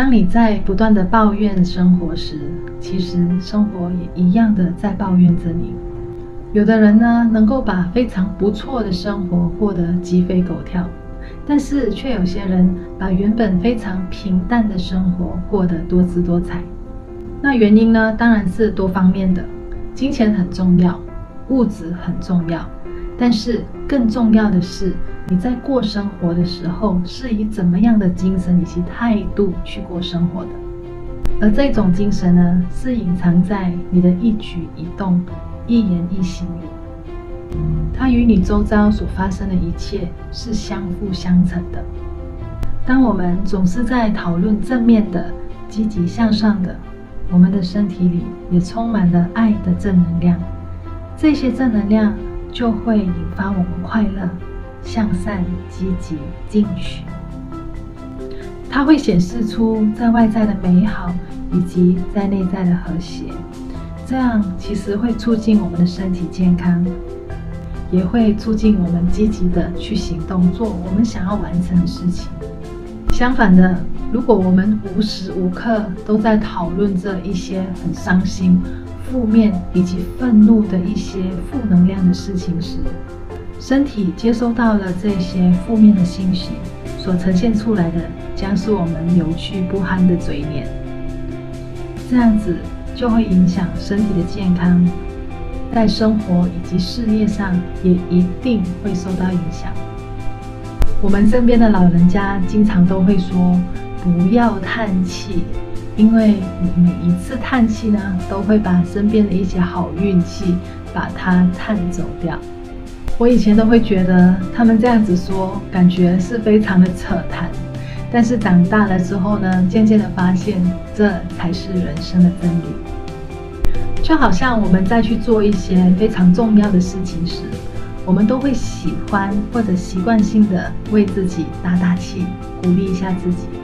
当你在不断的抱怨生活时，其实生活也一样的在抱怨着你。有的人呢，能够把非常不错的生活过得鸡飞狗跳，但是却有些人把原本非常平淡的生活过得多姿多彩。那原因呢，当然是多方面的，金钱很重要，物质很重要，但是更重要的是，你在过生活的时候是以怎么样的精神以及态度去过生活的？而这种精神呢，是隐藏在你的一举一动、一言一行里，它与你周遭所发生的一切是相辅相成的。当我们总是在讨论正面的、积极向上的。我们的身体里也充满了爱的正能量，这些正能量就会引发我们快乐、向善、积极、进取。它会显示出在外在的美好，以及在内在的和谐。这样其实会促进我们的身体健康，也会促进我们积极的去行动，做我们想要完成的事情。相反的，如果我们无时无刻都在讨论这一些很伤心、负面以及愤怒的一些负能量的事情时，身体接收到了这些负面的信息，所呈现出来的将是我们扭曲不堪的嘴脸。这样子就会影响身体的健康，在生活以及事业上也一定会受到影响。我们身边的老人家经常都会说。不要叹气，因为你每一次叹气呢，都会把身边的一些好运气把它叹走掉。我以前都会觉得他们这样子说，感觉是非常的扯淡。但是长大了之后呢，渐渐的发现这才是人生的真理。就好像我们在去做一些非常重要的事情时，我们都会喜欢或者习惯性的为自己打打气，鼓励一下自己。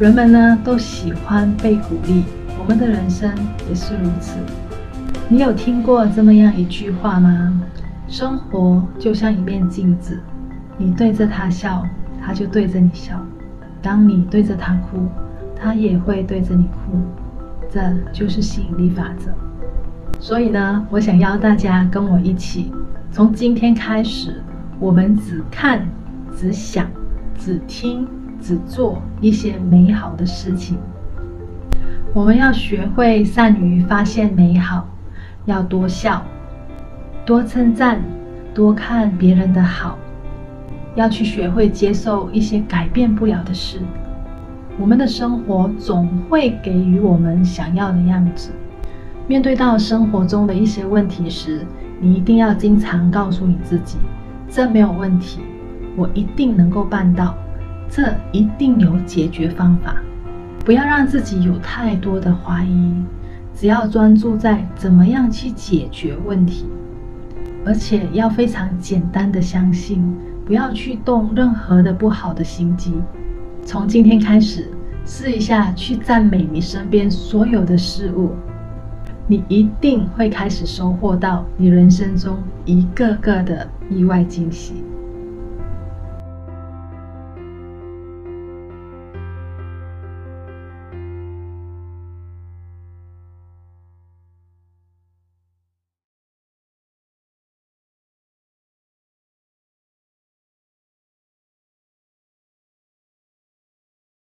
人们呢都喜欢被鼓励，我们的人生也是如此。你有听过这么样一句话吗？生活就像一面镜子，你对着它笑，它就对着你笑；当你对着它哭，它也会对着你哭。这就是吸引力法则。所以呢，我想邀大家跟我一起，从今天开始，我们只看、只想、只听。只做一些美好的事情。我们要学会善于发现美好，要多笑，多称赞，多看别人的好。要去学会接受一些改变不了的事。我们的生活总会给予我们想要的样子。面对到生活中的一些问题时，你一定要经常告诉你自己：这没有问题，我一定能够办到。这一定有解决方法，不要让自己有太多的怀疑，只要专注在怎么样去解决问题，而且要非常简单的相信，不要去动任何的不好的心机。从今天开始，试一下去赞美你身边所有的事物，你一定会开始收获到你人生中一个个的意外惊喜。